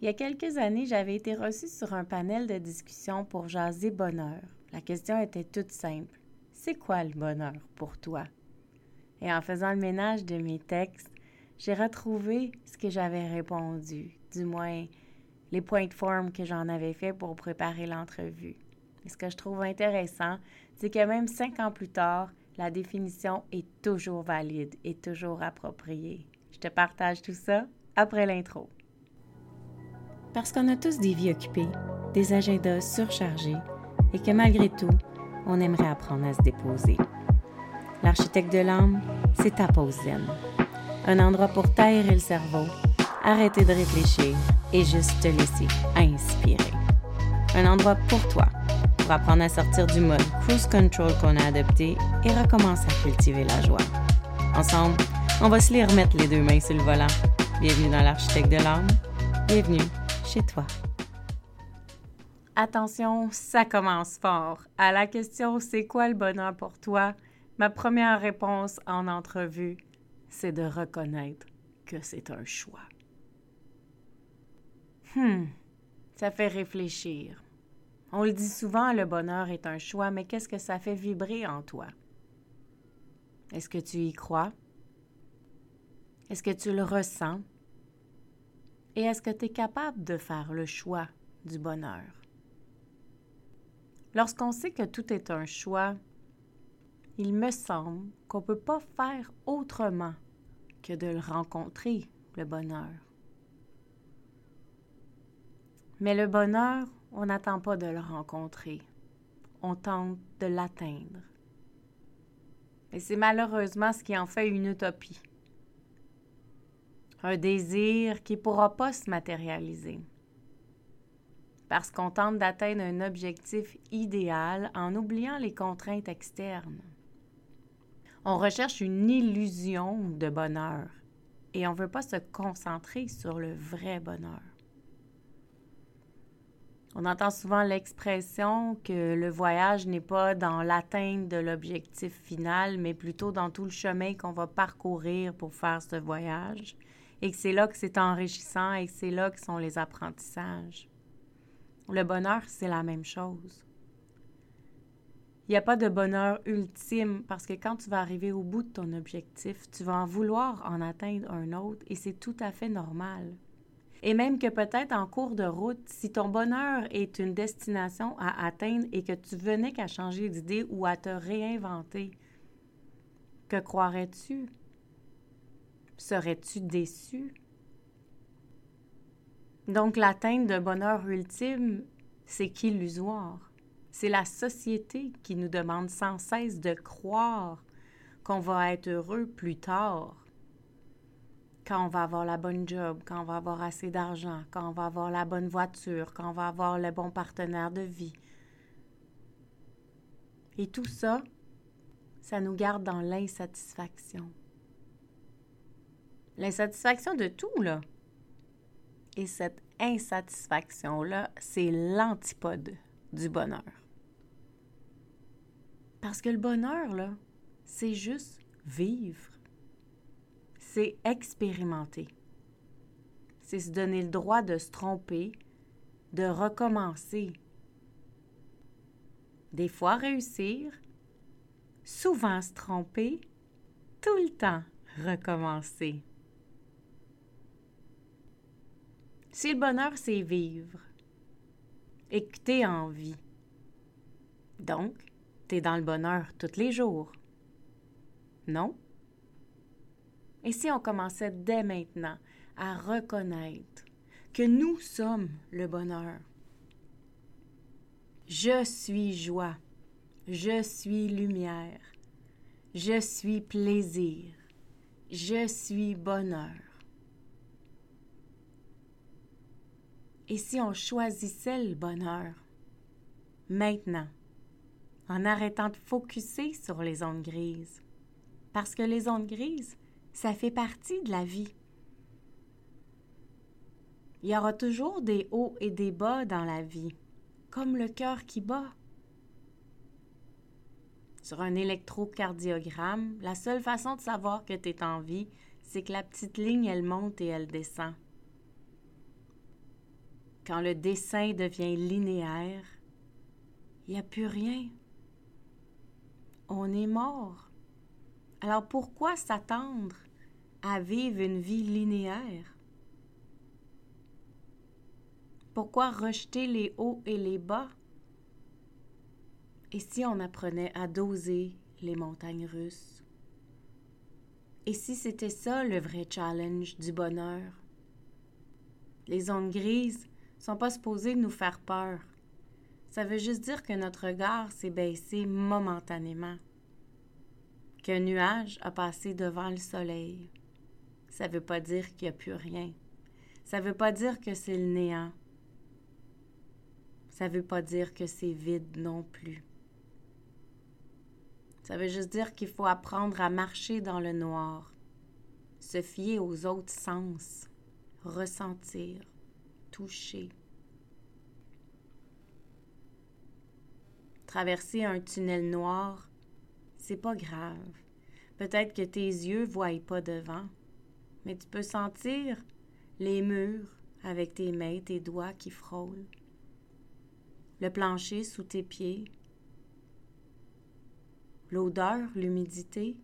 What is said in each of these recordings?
Il y a quelques années, j'avais été reçue sur un panel de discussion pour jaser bonheur. La question était toute simple. C'est quoi le bonheur pour toi? Et en faisant le ménage de mes textes, j'ai retrouvé ce que j'avais répondu, du moins les points de forme que j'en avais fait pour préparer l'entrevue. Et ce que je trouve intéressant, c'est que même cinq ans plus tard, la définition est toujours valide et toujours appropriée. Je te partage tout ça après l'intro. Parce qu'on a tous des vies occupées, des agendas surchargés et que malgré tout, on aimerait apprendre à se déposer. L'architecte de l'âme, c'est ta pause zen. Un endroit pour t'aérer le cerveau, arrêter de réfléchir et juste te laisser inspirer. Un endroit pour toi, pour apprendre à sortir du mode cruise control qu'on a adopté et recommencer à cultiver la joie. Ensemble, on va se les remettre les deux mains sur le volant. Bienvenue dans l'architecte de l'âme. Bienvenue toi. Attention, ça commence fort. À la question c'est quoi le bonheur pour toi? Ma première réponse en entrevue, c'est de reconnaître que c'est un choix. Hmm, ça fait réfléchir. On le dit souvent, le bonheur est un choix, mais qu'est-ce que ça fait vibrer en toi? Est-ce que tu y crois? Est-ce que tu le ressens? Et est-ce que tu es capable de faire le choix du bonheur? Lorsqu'on sait que tout est un choix, il me semble qu'on ne peut pas faire autrement que de le rencontrer, le bonheur. Mais le bonheur, on n'attend pas de le rencontrer. On tente de l'atteindre. Et c'est malheureusement ce qui en fait une utopie un désir qui ne pourra pas se matérialiser. Parce qu'on tente d'atteindre un objectif idéal en oubliant les contraintes externes. On recherche une illusion de bonheur et on ne veut pas se concentrer sur le vrai bonheur. On entend souvent l'expression que le voyage n'est pas dans l'atteinte de l'objectif final, mais plutôt dans tout le chemin qu'on va parcourir pour faire ce voyage et que c'est là que c'est enrichissant et que c'est là que sont les apprentissages. Le bonheur, c'est la même chose. Il n'y a pas de bonheur ultime parce que quand tu vas arriver au bout de ton objectif, tu vas en vouloir en atteindre un autre et c'est tout à fait normal. Et même que peut-être en cours de route, si ton bonheur est une destination à atteindre et que tu venais qu'à changer d'idée ou à te réinventer, que croirais-tu? Serais-tu déçu? Donc l'atteinte de bonheur ultime, c'est qu'illusoire. C'est la société qui nous demande sans cesse de croire qu'on va être heureux plus tard, quand on va avoir la bonne job, quand on va avoir assez d'argent, quand on va avoir la bonne voiture, quand on va avoir le bon partenaire de vie. Et tout ça, ça nous garde dans l'insatisfaction. L'insatisfaction de tout, là. Et cette insatisfaction-là, c'est l'antipode du bonheur. Parce que le bonheur, là, c'est juste vivre. C'est expérimenter. C'est se donner le droit de se tromper, de recommencer. Des fois réussir, souvent se tromper, tout le temps recommencer. Si le bonheur, c'est vivre et que tu es en vie, donc tu es dans le bonheur tous les jours, non? Et si on commençait dès maintenant à reconnaître que nous sommes le bonheur? Je suis joie, je suis lumière, je suis plaisir, je suis bonheur. Et si on choisissait le bonheur? Maintenant, en arrêtant de focuser sur les ondes grises? Parce que les ondes grises, ça fait partie de la vie. Il y aura toujours des hauts et des bas dans la vie, comme le cœur qui bat. Sur un électrocardiogramme, la seule façon de savoir que tu es en vie, c'est que la petite ligne, elle monte et elle descend. Quand le dessin devient linéaire, il n'y a plus rien. On est mort. Alors pourquoi s'attendre à vivre une vie linéaire? Pourquoi rejeter les hauts et les bas? Et si on apprenait à doser les montagnes russes? Et si c'était ça le vrai challenge du bonheur? Les zones grises sont pas supposées nous faire peur. Ça veut juste dire que notre regard s'est baissé momentanément, qu'un nuage a passé devant le soleil. Ça veut pas dire qu'il n'y a plus rien. Ça veut pas dire que c'est le néant. Ça veut pas dire que c'est vide non plus. Ça veut juste dire qu'il faut apprendre à marcher dans le noir, se fier aux autres sens, ressentir, Traverser un tunnel noir, c'est pas grave. Peut-être que tes yeux voient pas devant, mais tu peux sentir les murs avec tes mains, tes doigts qui frôlent, le plancher sous tes pieds, l'odeur, l'humidité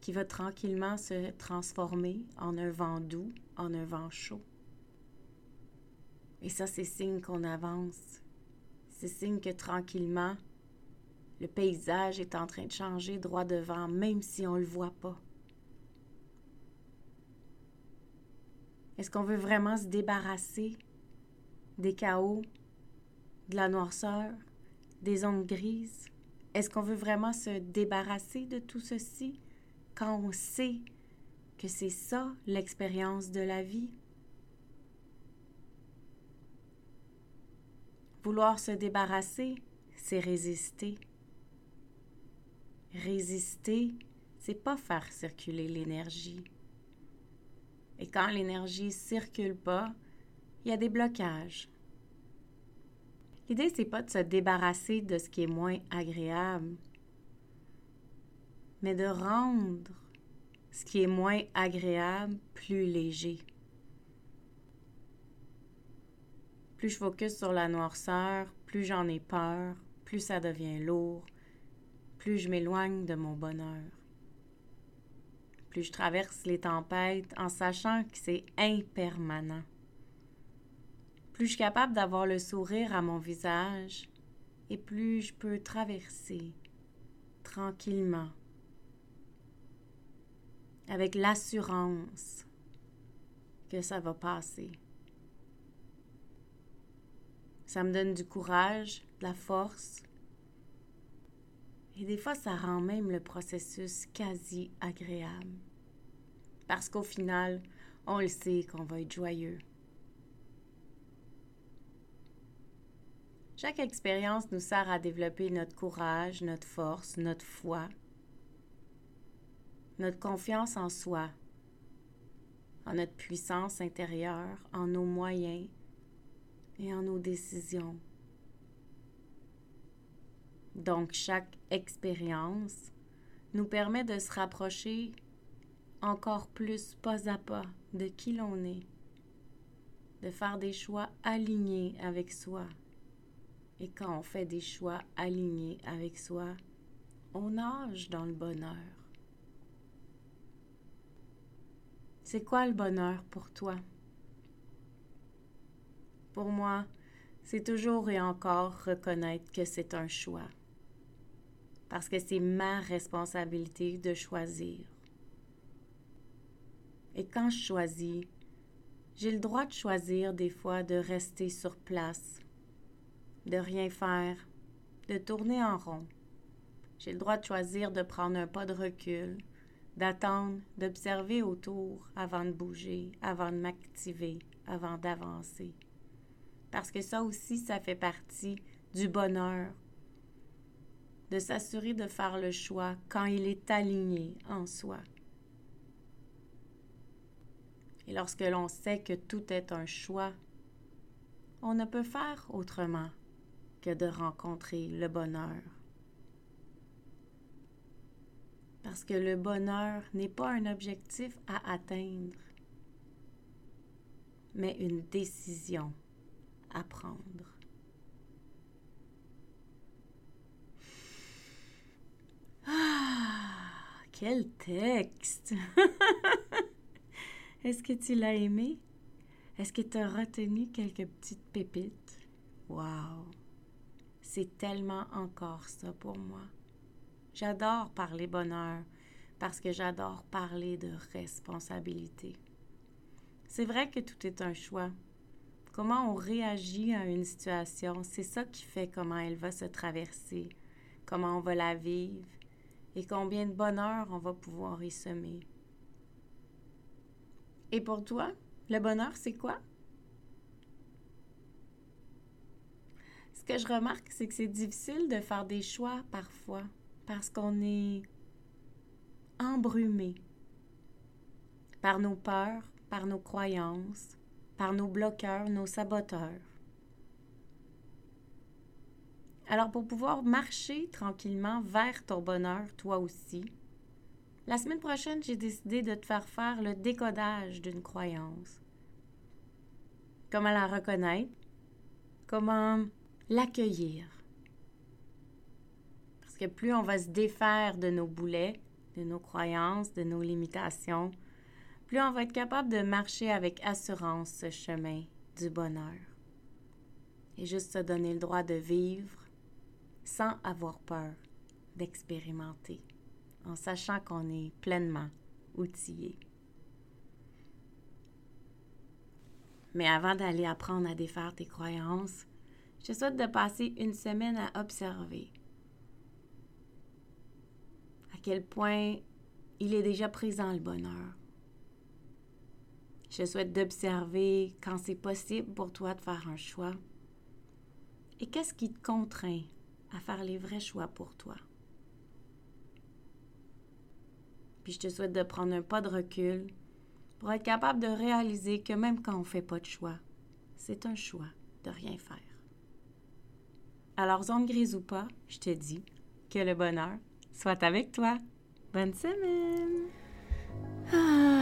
qui va tranquillement se transformer en un vent doux, en un vent chaud. Et ça, c'est signe qu'on avance. C'est signe que tranquillement, le paysage est en train de changer droit devant, même si on ne le voit pas. Est-ce qu'on veut vraiment se débarrasser des chaos, de la noirceur, des ondes grises? Est-ce qu'on veut vraiment se débarrasser de tout ceci quand on sait que c'est ça l'expérience de la vie? Vouloir se débarrasser, c'est résister. Résister, c'est pas faire circuler l'énergie. Et quand l'énergie circule pas, il y a des blocages. L'idée, c'est pas de se débarrasser de ce qui est moins agréable, mais de rendre ce qui est moins agréable plus léger. Plus je focus sur la noirceur, plus j'en ai peur, plus ça devient lourd, plus je m'éloigne de mon bonheur. Plus je traverse les tempêtes en sachant que c'est impermanent. Plus je suis capable d'avoir le sourire à mon visage et plus je peux traverser tranquillement avec l'assurance que ça va passer. Ça me donne du courage, de la force. Et des fois, ça rend même le processus quasi agréable. Parce qu'au final, on le sait qu'on va être joyeux. Chaque expérience nous sert à développer notre courage, notre force, notre foi, notre confiance en soi, en notre puissance intérieure, en nos moyens, et en nos décisions. Donc chaque expérience nous permet de se rapprocher encore plus pas à pas de qui l'on est, de faire des choix alignés avec soi. Et quand on fait des choix alignés avec soi, on nage dans le bonheur. C'est quoi le bonheur pour toi? Pour moi, c'est toujours et encore reconnaître que c'est un choix. Parce que c'est ma responsabilité de choisir. Et quand je choisis, j'ai le droit de choisir des fois de rester sur place, de rien faire, de tourner en rond. J'ai le droit de choisir de prendre un pas de recul, d'attendre, d'observer autour avant de bouger, avant de m'activer, avant d'avancer parce que ça aussi, ça fait partie du bonheur, de s'assurer de faire le choix quand il est aligné en soi. Et lorsque l'on sait que tout est un choix, on ne peut faire autrement que de rencontrer le bonheur. Parce que le bonheur n'est pas un objectif à atteindre, mais une décision apprendre. Ah, quel texte! Est-ce que tu l'as aimé? Est-ce que tu as retenu quelques petites pépites? Wow! C'est tellement encore ça pour moi. J'adore parler bonheur parce que j'adore parler de responsabilité. C'est vrai que tout est un choix. Comment on réagit à une situation, c'est ça qui fait comment elle va se traverser, comment on va la vivre et combien de bonheur on va pouvoir y semer. Et pour toi, le bonheur, c'est quoi? Ce que je remarque, c'est que c'est difficile de faire des choix parfois parce qu'on est embrumé par nos peurs, par nos croyances, par nos bloqueurs, nos saboteurs. Alors pour pouvoir marcher tranquillement vers ton bonheur, toi aussi, la semaine prochaine, j'ai décidé de te faire faire le décodage d'une croyance. Comment la reconnaître, comment l'accueillir, que plus on va se défaire de nos boulets, de nos croyances, de nos limitations, plus on va être capable de marcher avec assurance ce chemin du bonheur. Et juste se donner le droit de vivre sans avoir peur d'expérimenter, en sachant qu'on est pleinement outillé. Mais avant d'aller apprendre à défaire tes croyances, je te souhaite de passer une semaine à observer quel point il est déjà présent le bonheur. Je souhaite d'observer quand c'est possible pour toi de faire un choix et qu'est-ce qui te contraint à faire les vrais choix pour toi? Puis je te souhaite de prendre un pas de recul pour être capable de réaliser que même quand on ne fait pas de choix, c'est un choix de rien faire. Alors, zone grise ou pas, je te dis que le bonheur, soit avec toi. Bonne semaine! Ah,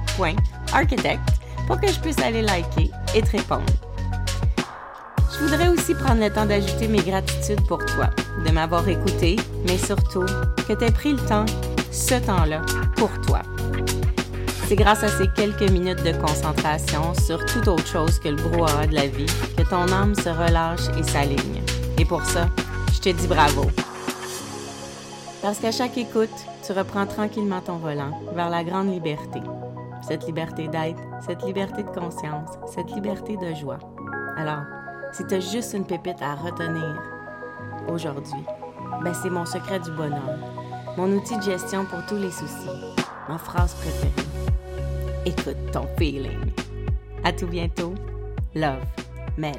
melcy.soul.architect pour que je puisse aller liker et te répondre. Je voudrais aussi prendre le temps d'ajouter mes gratitudes pour toi, de m'avoir écouté, mais surtout que tu aies pris le temps, ce temps-là, pour toi. C'est grâce à ces quelques minutes de concentration sur toute autre chose que le brouhaha de la vie que ton âme se relâche et s'aligne. Et pour ça, je te dis bravo. Parce qu'à chaque écoute, tu reprends tranquillement ton volant vers la grande liberté. Cette liberté d'être, cette liberté de conscience, cette liberté de joie. Alors, si juste une pépite à retenir aujourd'hui, ben c'est mon secret du bonheur, mon outil de gestion pour tous les soucis, ma phrase préférée. Écoute ton feeling. À tout bientôt. Love, Mel.